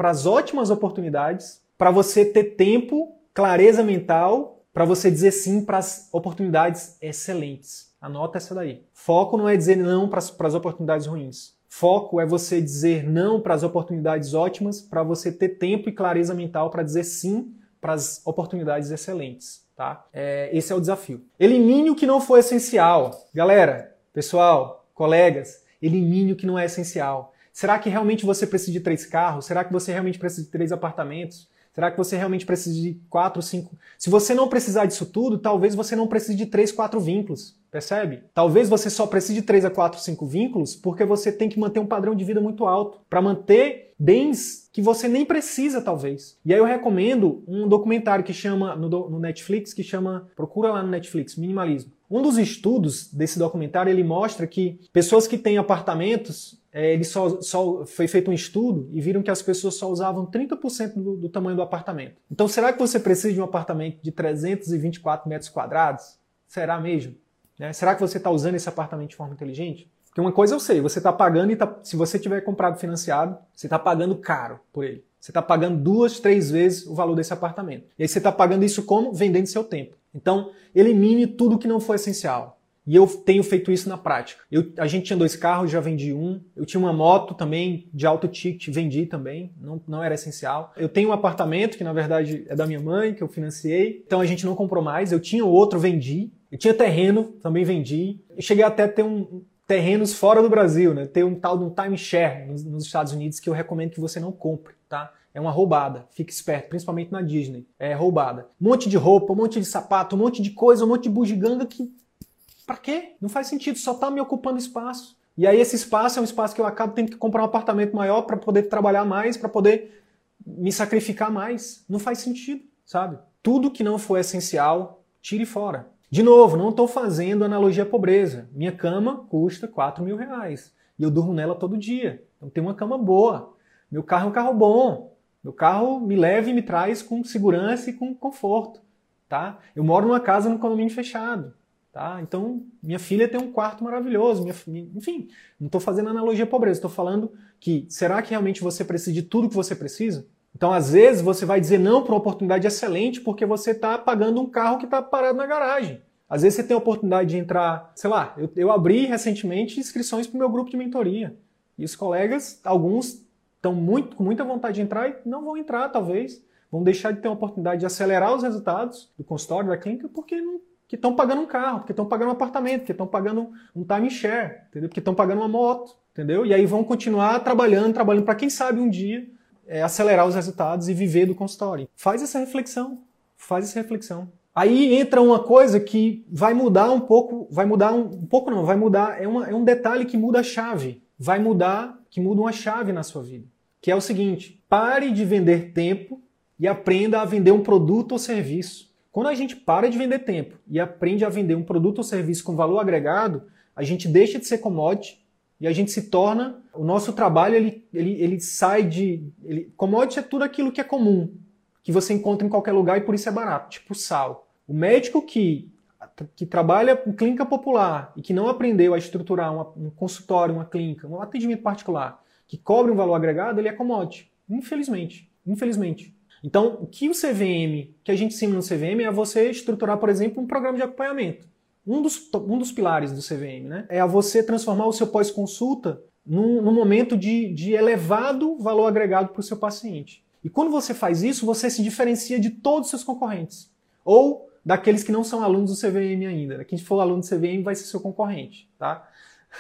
as ótimas oportunidades, para você ter tempo, clareza mental, para você dizer sim para as oportunidades excelentes. Anota essa daí. Foco não é dizer não para as oportunidades ruins. Foco é você dizer não para as oportunidades ótimas, para você ter tempo e clareza mental para dizer sim para as oportunidades excelentes. Tá? É, esse é o desafio. Elimine o que não for essencial. Galera, pessoal, colegas, Elimine o que não é essencial. Será que realmente você precisa de três carros? Será que você realmente precisa de três apartamentos? Será que você realmente precisa de quatro, cinco? Se você não precisar disso tudo, talvez você não precise de três, quatro vínculos. Percebe? Talvez você só precise de três a quatro, cinco vínculos porque você tem que manter um padrão de vida muito alto para manter bens que você nem precisa, talvez. E aí eu recomendo um documentário que chama no, no Netflix que chama procura lá no Netflix Minimalismo. Um dos estudos desse documentário ele mostra que pessoas que têm apartamentos, é, ele só, só, foi feito um estudo e viram que as pessoas só usavam 30% do, do tamanho do apartamento. Então, será que você precisa de um apartamento de 324 metros quadrados? Será mesmo? Né? Será que você está usando esse apartamento de forma inteligente? Porque uma coisa eu sei, você está pagando e tá, se você tiver comprado financiado, você está pagando caro por ele. Você está pagando duas, três vezes o valor desse apartamento. E aí você está pagando isso como? Vendendo seu tempo. Então, elimine tudo que não for essencial. E eu tenho feito isso na prática. Eu, a gente tinha dois carros, já vendi um. Eu tinha uma moto também de alto ticket, vendi também. Não, não era essencial. Eu tenho um apartamento que na verdade é da minha mãe, que eu financiei. Então a gente não comprou mais. Eu tinha outro, vendi. Eu tinha terreno, também vendi. Eu cheguei até a ter um, terrenos fora do Brasil, né? Tem um tal de um timeshare nos, nos Estados Unidos que eu recomendo que você não compre, tá? É uma roubada. Fique esperto, principalmente na Disney. É roubada. Um monte de roupa, um monte de sapato, um monte de coisa, um monte de bugiganga que. Pra quê? Não faz sentido, só tá me ocupando espaço. E aí esse espaço é um espaço que eu acabo tendo que comprar um apartamento maior para poder trabalhar mais, para poder me sacrificar mais. Não faz sentido, sabe? Tudo que não for essencial, tire fora. De novo, não estou fazendo analogia à pobreza. Minha cama custa 4 mil reais e eu durmo nela todo dia. Então tem uma cama boa. Meu carro é um carro bom. Meu carro me leva e me traz com segurança e com conforto. Tá? Eu moro numa casa no condomínio fechado. Tá? Então, minha filha tem um quarto maravilhoso. Minha, enfim, não estou fazendo analogia à pobreza. Estou falando que será que realmente você precisa de tudo que você precisa? Então, às vezes, você vai dizer não para uma oportunidade excelente porque você está pagando um carro que está parado na garagem. Às vezes você tem a oportunidade de entrar, sei lá, eu, eu abri recentemente inscrições para o meu grupo de mentoria. E os colegas, alguns estão muito, com muita vontade de entrar e não vão entrar, talvez. Vão deixar de ter a oportunidade de acelerar os resultados do consultório, da clínica, porque não que estão pagando um carro, porque estão pagando um apartamento, porque estão pagando um timeshare, entendeu? Porque estão pagando uma moto, entendeu? E aí vão continuar trabalhando, trabalhando para quem sabe um dia é, acelerar os resultados e viver do consultório. Faz essa reflexão, faz essa reflexão. Aí entra uma coisa que vai mudar um pouco, vai mudar um, um pouco não, vai mudar, é, uma, é um detalhe que muda a chave, vai mudar, que muda uma chave na sua vida, que é o seguinte, pare de vender tempo e aprenda a vender um produto ou serviço. Quando a gente para de vender tempo e aprende a vender um produto ou serviço com valor agregado, a gente deixa de ser commodity e a gente se torna, o nosso trabalho ele, ele, ele sai de, ele, commodity é tudo aquilo que é comum, que você encontra em qualquer lugar e por isso é barato, tipo sal. O médico que, que trabalha em clínica popular e que não aprendeu a estruturar uma, um consultório, uma clínica, um atendimento particular, que cobre um valor agregado, ele é commodity. Infelizmente. Infelizmente. Então, o que o CVM, que a gente ensina no CVM, é você estruturar, por exemplo, um programa de acompanhamento. Um dos, um dos pilares do CVM né, é a você transformar o seu pós-consulta num, num momento de, de elevado valor agregado para o seu paciente. E quando você faz isso, você se diferencia de todos os seus concorrentes. Ou daqueles que não são alunos do CVM ainda. Quem for aluno do CVM vai ser seu concorrente, tá?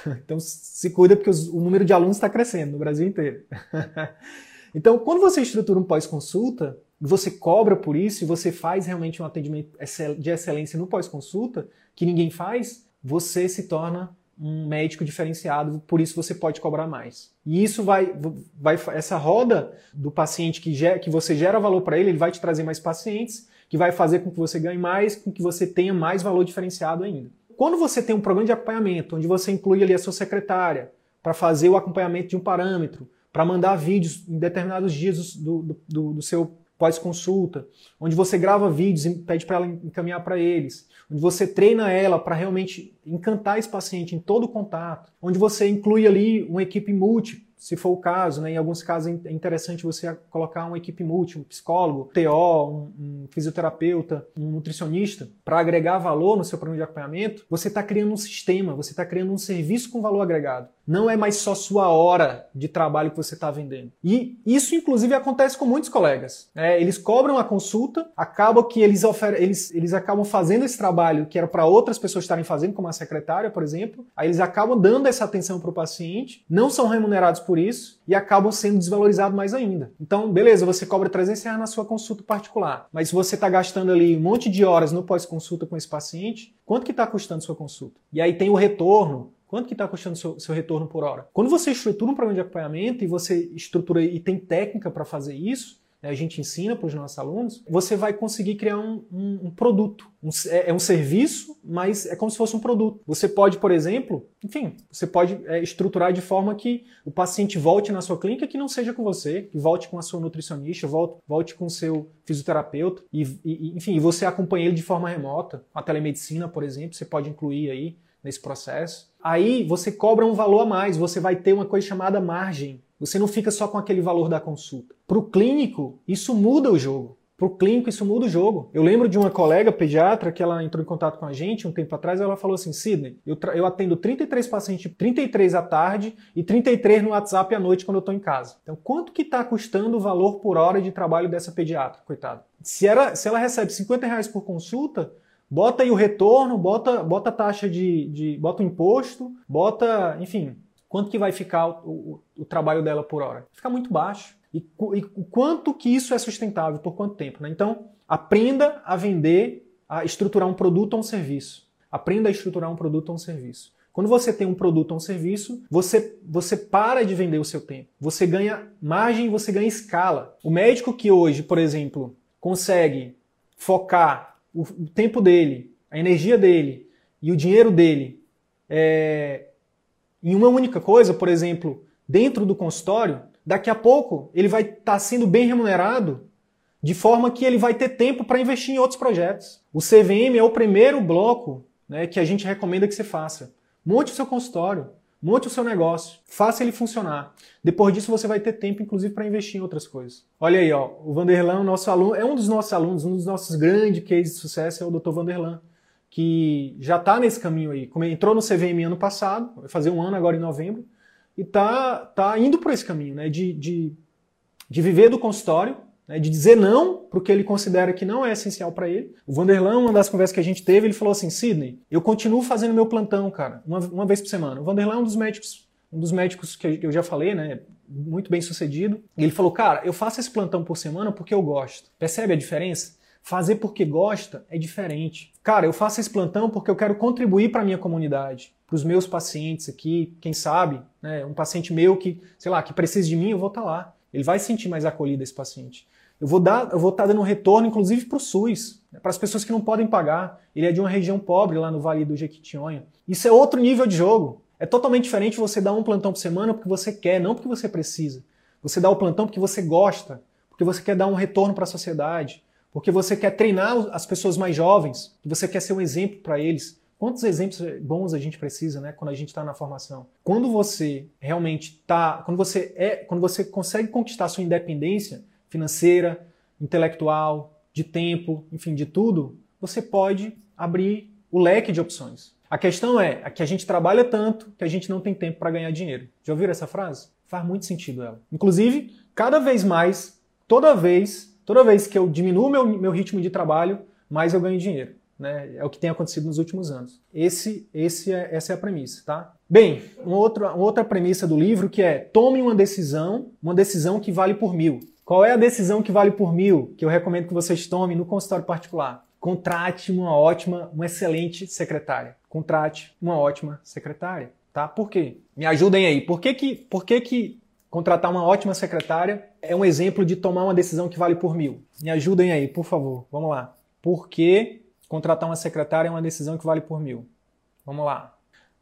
Então se cuida porque o número de alunos está crescendo no Brasil inteiro. Então, quando você estrutura um pós-consulta, você cobra por isso e você faz realmente um atendimento de excelência no pós-consulta, que ninguém faz, você se torna um médico diferenciado, por isso você pode cobrar mais. E isso vai, vai essa roda do paciente que, ger, que você gera valor para ele, ele vai te trazer mais pacientes, que vai fazer com que você ganhe mais, com que você tenha mais valor diferenciado ainda. Quando você tem um programa de acompanhamento, onde você inclui ali a sua secretária para fazer o acompanhamento de um parâmetro, para mandar vídeos em determinados dias do, do, do seu pós-consulta, onde você grava vídeos e pede para ela encaminhar para eles, onde você treina ela para realmente encantar esse paciente em todo o contato, onde você inclui ali uma equipe multi, se for o caso, né? em alguns casos é interessante você colocar uma equipe multi, um psicólogo, TO, um, um fisioterapeuta, um nutricionista, para agregar valor no seu programa de acompanhamento, você está criando um sistema, você está criando um serviço com valor agregado. Não é mais só sua hora de trabalho que você está vendendo. E isso, inclusive, acontece com muitos colegas. É, eles cobram a consulta, acaba que eles, eles, eles acabam fazendo esse trabalho que era para outras pessoas estarem fazendo, como a secretária, por exemplo. Aí eles acabam dando essa atenção para o paciente, não são remunerados por isso e acabam sendo desvalorizados mais ainda. Então, beleza, você cobra 300 reais na sua consulta particular, mas se você está gastando ali um monte de horas no pós-consulta com esse paciente, quanto que está custando sua consulta? E aí tem o retorno, Quanto que está custando seu, seu retorno por hora? Quando você estrutura um programa de acompanhamento e você estrutura e tem técnica para fazer isso, né, a gente ensina para os nossos alunos, você vai conseguir criar um, um, um produto. Um, é, é, um serviço, mas é como se fosse um produto. Você pode, por exemplo, enfim, você pode é, estruturar de forma que o paciente volte na sua clínica que não seja com você, que volte com a sua nutricionista, volte, volte com o seu fisioterapeuta, e, e enfim, você acompanha ele de forma remota. A telemedicina, por exemplo, você pode incluir aí nesse processo. Aí você cobra um valor a mais, você vai ter uma coisa chamada margem. Você não fica só com aquele valor da consulta. Para o clínico, isso muda o jogo. Para o clínico, isso muda o jogo. Eu lembro de uma colega pediatra que ela entrou em contato com a gente um tempo atrás. Ela falou assim: Sidney, eu, eu atendo 33 pacientes, 33 à tarde e 33 no WhatsApp à noite quando eu estou em casa. Então, quanto que está custando o valor por hora de trabalho dessa pediatra? Coitada. Se, se ela recebe 50 reais por consulta, Bota aí o retorno, bota, bota a taxa de, de. bota o imposto, bota, enfim, quanto que vai ficar o, o, o trabalho dela por hora? Fica muito baixo. E, e quanto que isso é sustentável, por quanto tempo? Né? Então, aprenda a vender, a estruturar um produto ou um serviço. Aprenda a estruturar um produto ou um serviço. Quando você tem um produto ou um serviço, você, você para de vender o seu tempo. Você ganha margem, você ganha escala. O médico que hoje, por exemplo, consegue focar o, o tempo dele, a energia dele e o dinheiro dele é, em uma única coisa, por exemplo, dentro do consultório, daqui a pouco ele vai estar tá sendo bem remunerado de forma que ele vai ter tempo para investir em outros projetos. O CVM é o primeiro bloco né, que a gente recomenda que você faça. Monte o seu consultório, Monte o seu negócio, faça ele funcionar. Depois disso você vai ter tempo, inclusive, para investir em outras coisas. Olha aí, ó, o Vanderlan, nosso aluno, é um dos nossos alunos, um dos nossos grandes cases de sucesso é o Dr. Vanderlan, que já está nesse caminho aí. Entrou no CVM ano passado, vai fazer um ano agora em novembro, e tá, tá indo por esse caminho, né? De, de, de viver do consultório, né, de dizer não para o que ele considera que não é essencial para ele. O Vanderlan, uma das conversas que a gente teve, ele falou assim: Sidney, eu continuo fazendo meu plantão, cara, uma, uma vez por semana. O Vanderlan é um dos médicos, um dos médicos que eu já falei, né? Muito bem sucedido. E ele falou: Cara, eu faço esse plantão por semana porque eu gosto. Percebe a diferença? Fazer porque gosta é diferente. Cara, eu faço esse plantão porque eu quero contribuir para a minha comunidade, para os meus pacientes aqui, quem sabe, né, um paciente meu que, sei lá, que precisa de mim, eu vou estar tá lá. Ele vai sentir mais acolhido esse paciente. Eu vou dar, eu vou estar dando um retorno, inclusive para o SUS, né, para as pessoas que não podem pagar. Ele é de uma região pobre lá no Vale do Jequitinhonha. Isso é outro nível de jogo. É totalmente diferente você dar um plantão por semana porque você quer, não porque você precisa. Você dá o plantão porque você gosta, porque você quer dar um retorno para a sociedade, porque você quer treinar as pessoas mais jovens, você quer ser um exemplo para eles. Quantos exemplos bons a gente precisa, né, quando a gente está na formação? Quando você realmente está, quando você é, quando você consegue conquistar sua independência, financeira, intelectual, de tempo, enfim, de tudo, você pode abrir o leque de opções. A questão é, que a gente trabalha tanto que a gente não tem tempo para ganhar dinheiro. Já ouviram essa frase? Faz muito sentido ela. Inclusive, cada vez mais, toda vez, toda vez que eu diminuo meu, meu ritmo de trabalho, mais eu ganho dinheiro. Né? É o que tem acontecido nos últimos anos. Esse, esse é, essa é a premissa, tá? Bem, uma outra, uma outra premissa do livro que é tome uma decisão, uma decisão que vale por mil. Qual é a decisão que vale por mil que eu recomendo que vocês tomem no consultório particular? Contrate uma ótima, uma excelente secretária. Contrate uma ótima secretária, tá? Por quê? Me ajudem aí. Por que que, por que, que contratar uma ótima secretária é um exemplo de tomar uma decisão que vale por mil? Me ajudem aí, por favor. Vamos lá. Por que Contratar uma secretária é uma decisão que vale por mil. Vamos lá.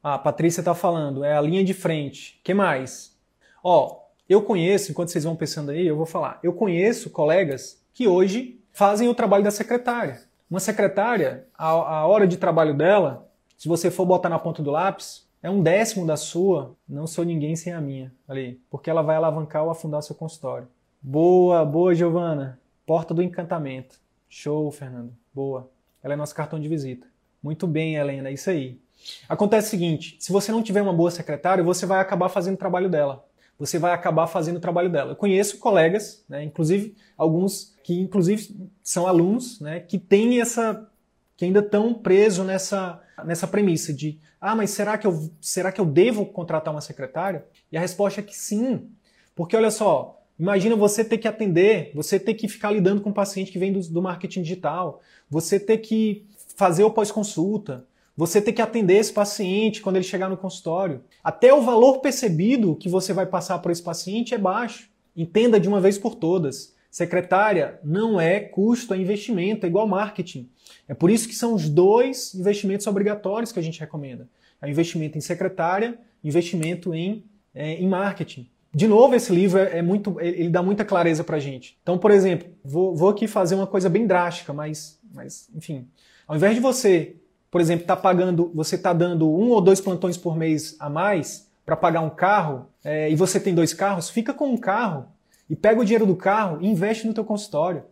Ah, a Patrícia está falando, é a linha de frente. que mais? Ó, eu conheço, enquanto vocês vão pensando aí, eu vou falar. Eu conheço colegas que hoje fazem o trabalho da secretária. Uma secretária, a, a hora de trabalho dela, se você for botar na ponta do lápis, é um décimo da sua. Não sou ninguém sem a minha ali, porque ela vai alavancar ou afundar seu consultório. Boa, boa, Giovana. Porta do encantamento. Show, Fernando. Boa. Ela é nosso cartão de visita. Muito bem, Helena, é isso aí. Acontece o seguinte: se você não tiver uma boa secretária, você vai acabar fazendo o trabalho dela. Você vai acabar fazendo o trabalho dela. Eu conheço colegas, né, inclusive alguns que inclusive são alunos, né, que têm essa que ainda estão presos nessa nessa premissa de ah, mas será que eu será que eu devo contratar uma secretária? E a resposta é que sim. Porque olha só, Imagina você ter que atender, você ter que ficar lidando com um paciente que vem do, do marketing digital, você ter que fazer o pós-consulta, você ter que atender esse paciente quando ele chegar no consultório. Até o valor percebido que você vai passar para esse paciente é baixo. Entenda de uma vez por todas. Secretária não é custo, é investimento, é igual marketing. É por isso que são os dois investimentos obrigatórios que a gente recomenda. É investimento em secretária, investimento em, é, em marketing. De novo, esse livro é, é muito, ele dá muita clareza pra gente. Então, por exemplo, vou, vou aqui fazer uma coisa bem drástica, mas, mas enfim. Ao invés de você, por exemplo, tá pagando, você tá dando um ou dois plantões por mês a mais para pagar um carro, é, e você tem dois carros, fica com um carro e pega o dinheiro do carro e investe no teu consultório.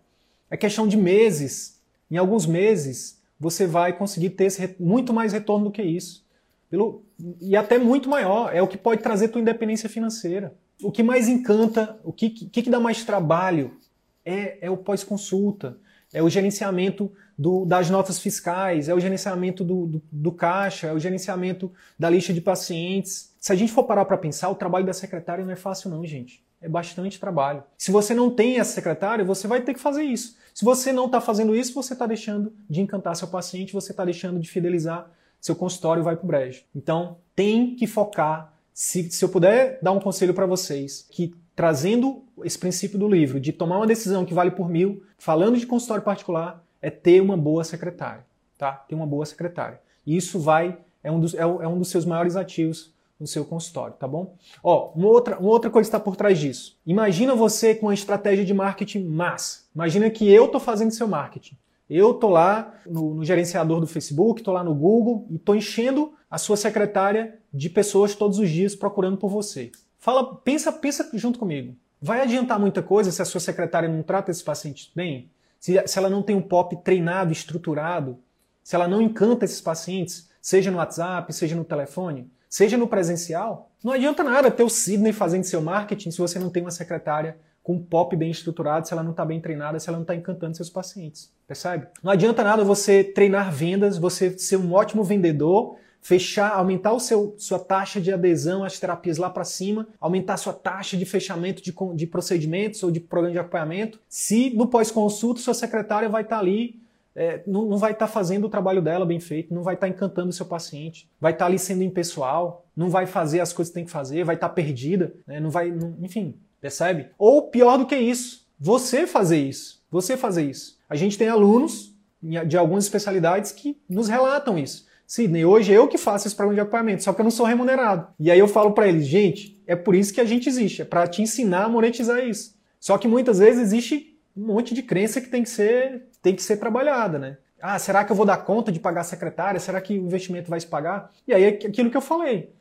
É questão de meses. Em alguns meses, você vai conseguir ter esse, muito mais retorno do que isso. Pelo, e até muito maior. É o que pode trazer tua independência financeira o que mais encanta, o que, que, que dá mais trabalho é, é o pós-consulta, é o gerenciamento do, das notas fiscais, é o gerenciamento do, do, do, caixa, é o gerenciamento da lista de pacientes. Se a gente for parar para pensar, o trabalho da secretária não é fácil não, gente. É bastante trabalho. Se você não tem essa secretária, você vai ter que fazer isso. Se você não está fazendo isso, você está deixando de encantar seu paciente, você está deixando de fidelizar seu consultório vai para o brejo. Então, tem que focar se, se eu puder dar um conselho para vocês, que trazendo esse princípio do livro, de tomar uma decisão que vale por mil, falando de consultório particular, é ter uma boa secretária, tá? Ter uma boa secretária. E isso vai, é um dos, é, é um dos seus maiores ativos no seu consultório, tá bom? Ó, uma outra, uma outra coisa está por trás disso. Imagina você com uma estratégia de marketing massa. Imagina que eu estou fazendo seu marketing. Eu tô lá no, no gerenciador do Facebook, tô lá no Google e tô enchendo a sua secretária de pessoas todos os dias procurando por você. Fala, pensa, pensa junto comigo. Vai adiantar muita coisa se a sua secretária não trata esses pacientes bem? Se, se ela não tem um POP treinado, estruturado? Se ela não encanta esses pacientes, seja no WhatsApp, seja no telefone, seja no presencial? Não adianta nada ter o Sidney fazendo seu marketing se você não tem uma secretária com um POP bem estruturado, se ela não está bem treinada, se ela não está encantando seus pacientes. Percebe? Não adianta nada você treinar vendas, você ser um ótimo vendedor, fechar, aumentar o seu, sua taxa de adesão às terapias lá para cima, aumentar sua taxa de fechamento de, de procedimentos ou de programa de acompanhamento, se no pós-consulta sua secretária vai estar tá ali é, não, não, vai estar tá fazendo o trabalho dela bem feito, não vai estar tá encantando o seu paciente, vai estar tá ali sendo impessoal, não vai fazer as coisas que tem que fazer, vai estar tá perdida, né, não vai, não, enfim, Percebe? Ou pior do que isso, você fazer isso. Você fazer isso. A gente tem alunos de algumas especialidades que nos relatam isso. Sidney, hoje eu que faço esse programa de acompanhamento, só que eu não sou remunerado. E aí eu falo para eles, gente, é por isso que a gente existe, é para te ensinar a monetizar isso. Só que muitas vezes existe um monte de crença que tem que ser, tem que ser trabalhada, né? Ah, será que eu vou dar conta de pagar a secretária? Será que o investimento vai se pagar? E aí aquilo que eu falei.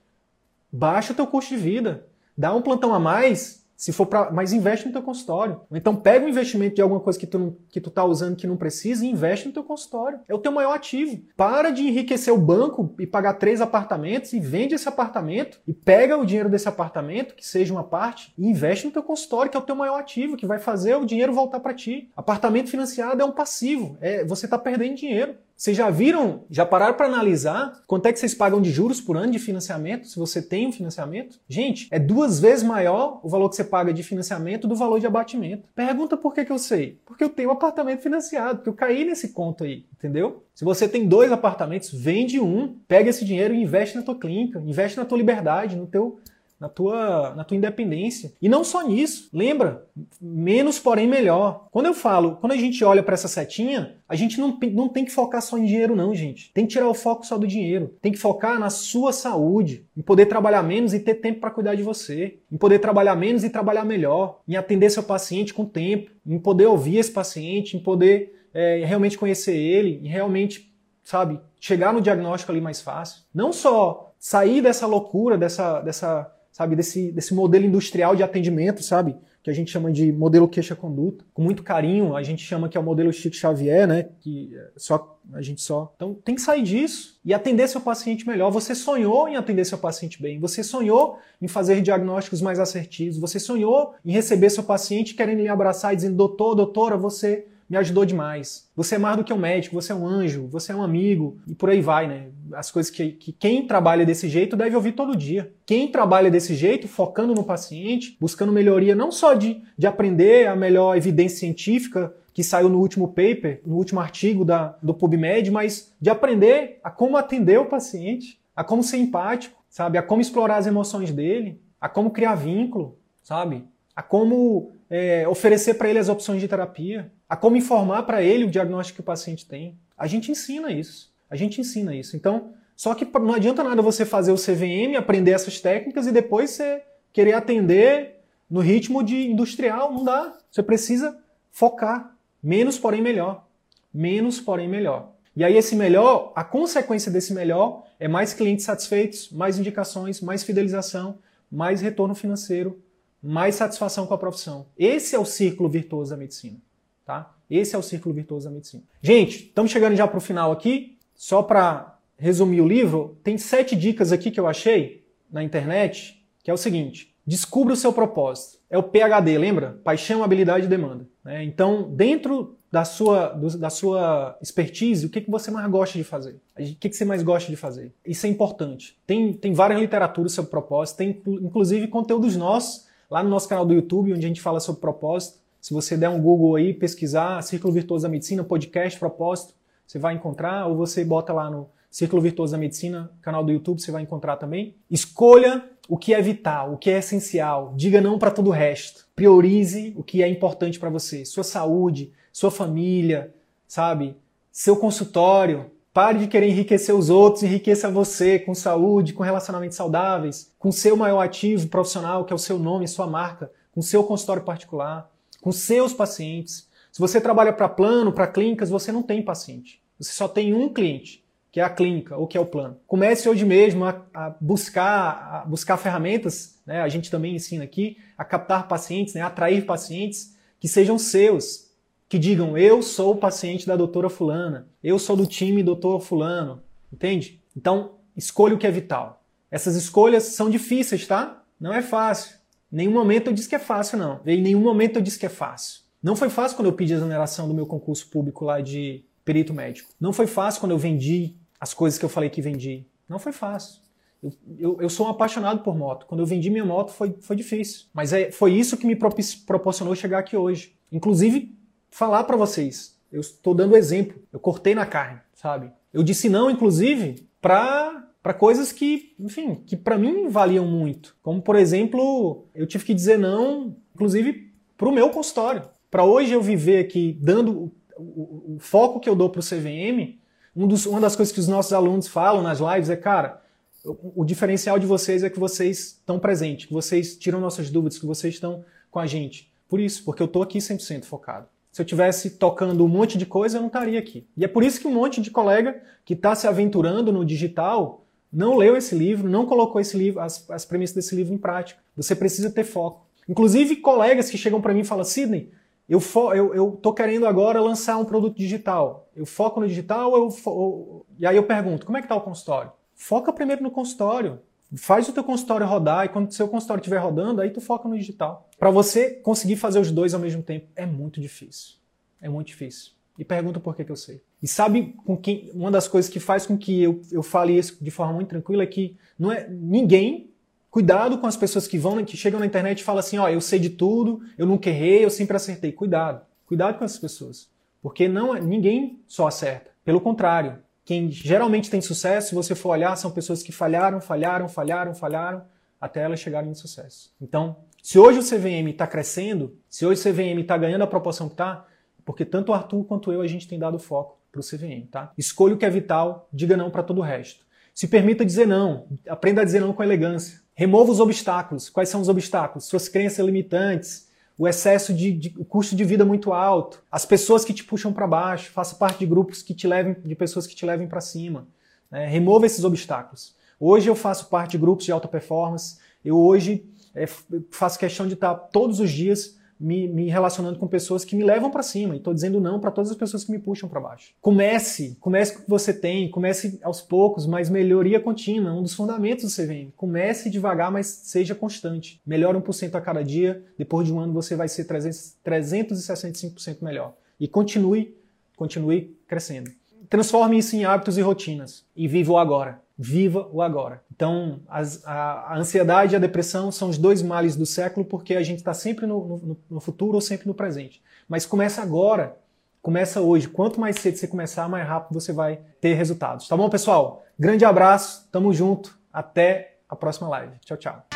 Baixa o teu custo de vida. Dá um plantão a mais se for para, mas investe no teu consultório. Então pega o investimento de alguma coisa que tu, não, que tu tá usando que não precisa e investe no teu consultório. É o teu maior ativo. Para de enriquecer o banco e pagar três apartamentos e vende esse apartamento e pega o dinheiro desse apartamento, que seja uma parte, e investe no teu consultório, que é o teu maior ativo, que vai fazer o dinheiro voltar para ti. Apartamento financiado é um passivo, é você tá perdendo dinheiro. Vocês já viram, já pararam para analisar quanto é que vocês pagam de juros por ano de financiamento, se você tem um financiamento? Gente, é duas vezes maior o valor que você paga de financiamento do valor de abatimento. Pergunta por que, que eu sei? Porque eu tenho um apartamento financiado, porque eu caí nesse conto aí, entendeu? Se você tem dois apartamentos, vende um, pega esse dinheiro e investe na tua clínica, investe na tua liberdade, no teu na tua, na tua independência. E não só nisso, lembra, menos porém melhor. Quando eu falo, quando a gente olha para essa setinha, a gente não, não tem que focar só em dinheiro não, gente. Tem que tirar o foco só do dinheiro. Tem que focar na sua saúde, em poder trabalhar menos e ter tempo para cuidar de você, em poder trabalhar menos e trabalhar melhor, em atender seu paciente com tempo, em poder ouvir esse paciente, em poder é, realmente conhecer ele, em realmente, sabe, chegar no diagnóstico ali mais fácil. Não só sair dessa loucura, dessa, dessa sabe, desse, desse modelo industrial de atendimento, sabe, que a gente chama de modelo queixa-conduta. Com muito carinho, a gente chama que é o modelo Chico Xavier, né, que é só a gente só. Então, tem que sair disso e atender seu paciente melhor. Você sonhou em atender seu paciente bem, você sonhou em fazer diagnósticos mais assertivos, você sonhou em receber seu paciente querendo lhe abraçar e dizendo: "Doutor, doutora, você me ajudou demais. Você é mais do que um médico, você é um anjo, você é um amigo, e por aí vai, né? As coisas que, que quem trabalha desse jeito deve ouvir todo dia. Quem trabalha desse jeito, focando no paciente, buscando melhoria não só de, de aprender a melhor evidência científica que saiu no último paper, no último artigo da, do PubMed, mas de aprender a como atender o paciente, a como ser empático, sabe? A como explorar as emoções dele, a como criar vínculo, sabe? A como é, oferecer para ele as opções de terapia a como informar para ele o diagnóstico que o paciente tem. A gente ensina isso. A gente ensina isso. Então, só que não adianta nada você fazer o CVM, aprender essas técnicas e depois você querer atender no ritmo de industrial. Não dá. Você precisa focar. Menos, porém melhor. Menos, porém melhor. E aí esse melhor, a consequência desse melhor é mais clientes satisfeitos, mais indicações, mais fidelização, mais retorno financeiro, mais satisfação com a profissão. Esse é o círculo virtuoso da medicina. Tá? Esse é o círculo virtuoso da medicina. Gente, estamos chegando já para o final aqui. Só para resumir o livro, tem sete dicas aqui que eu achei na internet, que é o seguinte: descubra o seu propósito. É o PHD, lembra? Paixão, habilidade e demanda. Né? Então, dentro da sua, da sua expertise, o que, que você mais gosta de fazer? O que, que você mais gosta de fazer? Isso é importante. Tem, tem várias literaturas sobre propósito, tem inclusive conteúdos nossos lá no nosso canal do YouTube, onde a gente fala sobre propósito. Se você der um Google aí, pesquisar Círculo Virtuoso da Medicina, podcast, propósito, você vai encontrar, ou você bota lá no Círculo Virtuoso da Medicina, canal do YouTube, você vai encontrar também. Escolha o que é vital, o que é essencial. Diga não para todo o resto. Priorize o que é importante para você. Sua saúde, sua família, sabe? Seu consultório. Pare de querer enriquecer os outros, enriqueça você com saúde, com relacionamentos saudáveis, com seu maior ativo profissional, que é o seu nome, sua marca, com seu consultório particular com seus pacientes. Se você trabalha para plano, para clínicas, você não tem paciente. Você só tem um cliente, que é a clínica ou que é o plano. Comece hoje mesmo a, a buscar, a buscar ferramentas, né? a gente também ensina aqui, a captar pacientes, né? atrair pacientes que sejam seus, que digam eu sou o paciente da doutora fulana, eu sou do time doutor fulano, entende? Então, escolha o que é vital. Essas escolhas são difíceis, tá? Não é fácil. Em nenhum momento eu disse que é fácil, não. Em nenhum momento eu disse que é fácil. Não foi fácil quando eu pedi a exoneração do meu concurso público lá de perito médico. Não foi fácil quando eu vendi as coisas que eu falei que vendi. Não foi fácil. Eu, eu, eu sou um apaixonado por moto. Quando eu vendi minha moto foi, foi difícil. Mas é, foi isso que me proporcionou chegar aqui hoje. Inclusive, falar para vocês. Eu estou dando exemplo. Eu cortei na carne, sabe? Eu disse não, inclusive, para para coisas que, enfim, que para mim valiam muito. Como, por exemplo, eu tive que dizer não, inclusive, para o meu consultório. Para hoje eu viver aqui dando o, o, o foco que eu dou para o CVM, um dos, uma das coisas que os nossos alunos falam nas lives é, cara, o, o diferencial de vocês é que vocês estão presentes, que vocês tiram nossas dúvidas, que vocês estão com a gente. Por isso, porque eu estou aqui 100% focado. Se eu tivesse tocando um monte de coisa, eu não estaria aqui. E é por isso que um monte de colega que está se aventurando no digital não leu esse livro, não colocou esse livro, as, as premissas desse livro em prática. Você precisa ter foco. Inclusive, colegas que chegam para mim e falam, Sidney, eu, fo eu, eu tô querendo agora lançar um produto digital. Eu foco no digital eu fo e aí eu pergunto, como é que está o consultório? Foca primeiro no consultório. Faz o teu consultório rodar e quando o seu consultório estiver rodando, aí tu foca no digital. Para você conseguir fazer os dois ao mesmo tempo é muito difícil. É muito difícil. E pergunta por que, que eu sei. E sabe com quem, uma das coisas que faz com que eu, eu fale isso de forma muito tranquila é que não é ninguém. Cuidado com as pessoas que vão, que chegam na internet e falam assim, ó, oh, eu sei de tudo, eu nunca errei, eu sempre acertei. Cuidado, cuidado com essas pessoas, porque não ninguém só acerta. Pelo contrário, quem geralmente tem sucesso, se você for olhar, são pessoas que falharam, falharam, falharam, falharam, até elas chegarem no sucesso. Então, se hoje o CVM está crescendo, se hoje o CVM está ganhando a proporção que está, porque tanto o Arthur quanto eu a gente tem dado foco para o CVM, tá? Escolha o que é vital, diga não para todo o resto. Se permita dizer não, aprenda a dizer não com elegância. Remova os obstáculos. Quais são os obstáculos? Suas crenças limitantes, o excesso de, de o custo de vida muito alto, as pessoas que te puxam para baixo, faça parte de grupos que te levem, de pessoas que te levem para cima. Né? Remova esses obstáculos. Hoje eu faço parte de grupos de alta performance. Eu hoje é, faço questão de estar todos os dias me, me relacionando com pessoas que me levam para cima e estou dizendo não para todas as pessoas que me puxam para baixo. Comece, comece com o que você tem, comece aos poucos, mas melhoria contínua, um dos fundamentos do CVM. Comece devagar, mas seja constante. Melhore 1% a cada dia, depois de um ano você vai ser 300, 365% melhor. E continue, continue crescendo. Transforme isso em hábitos e rotinas e viva o agora. Viva o agora. Então, as, a, a, ansiedade e a depressão são os dois males do século porque a gente está sempre no, no, no, futuro ou sempre no presente. Mas começa agora, começa hoje. Quanto mais cedo você começar, mais rápido você vai ter resultados. Tá bom, pessoal? Grande abraço, tamo junto, até a próxima live. Tchau, tchau.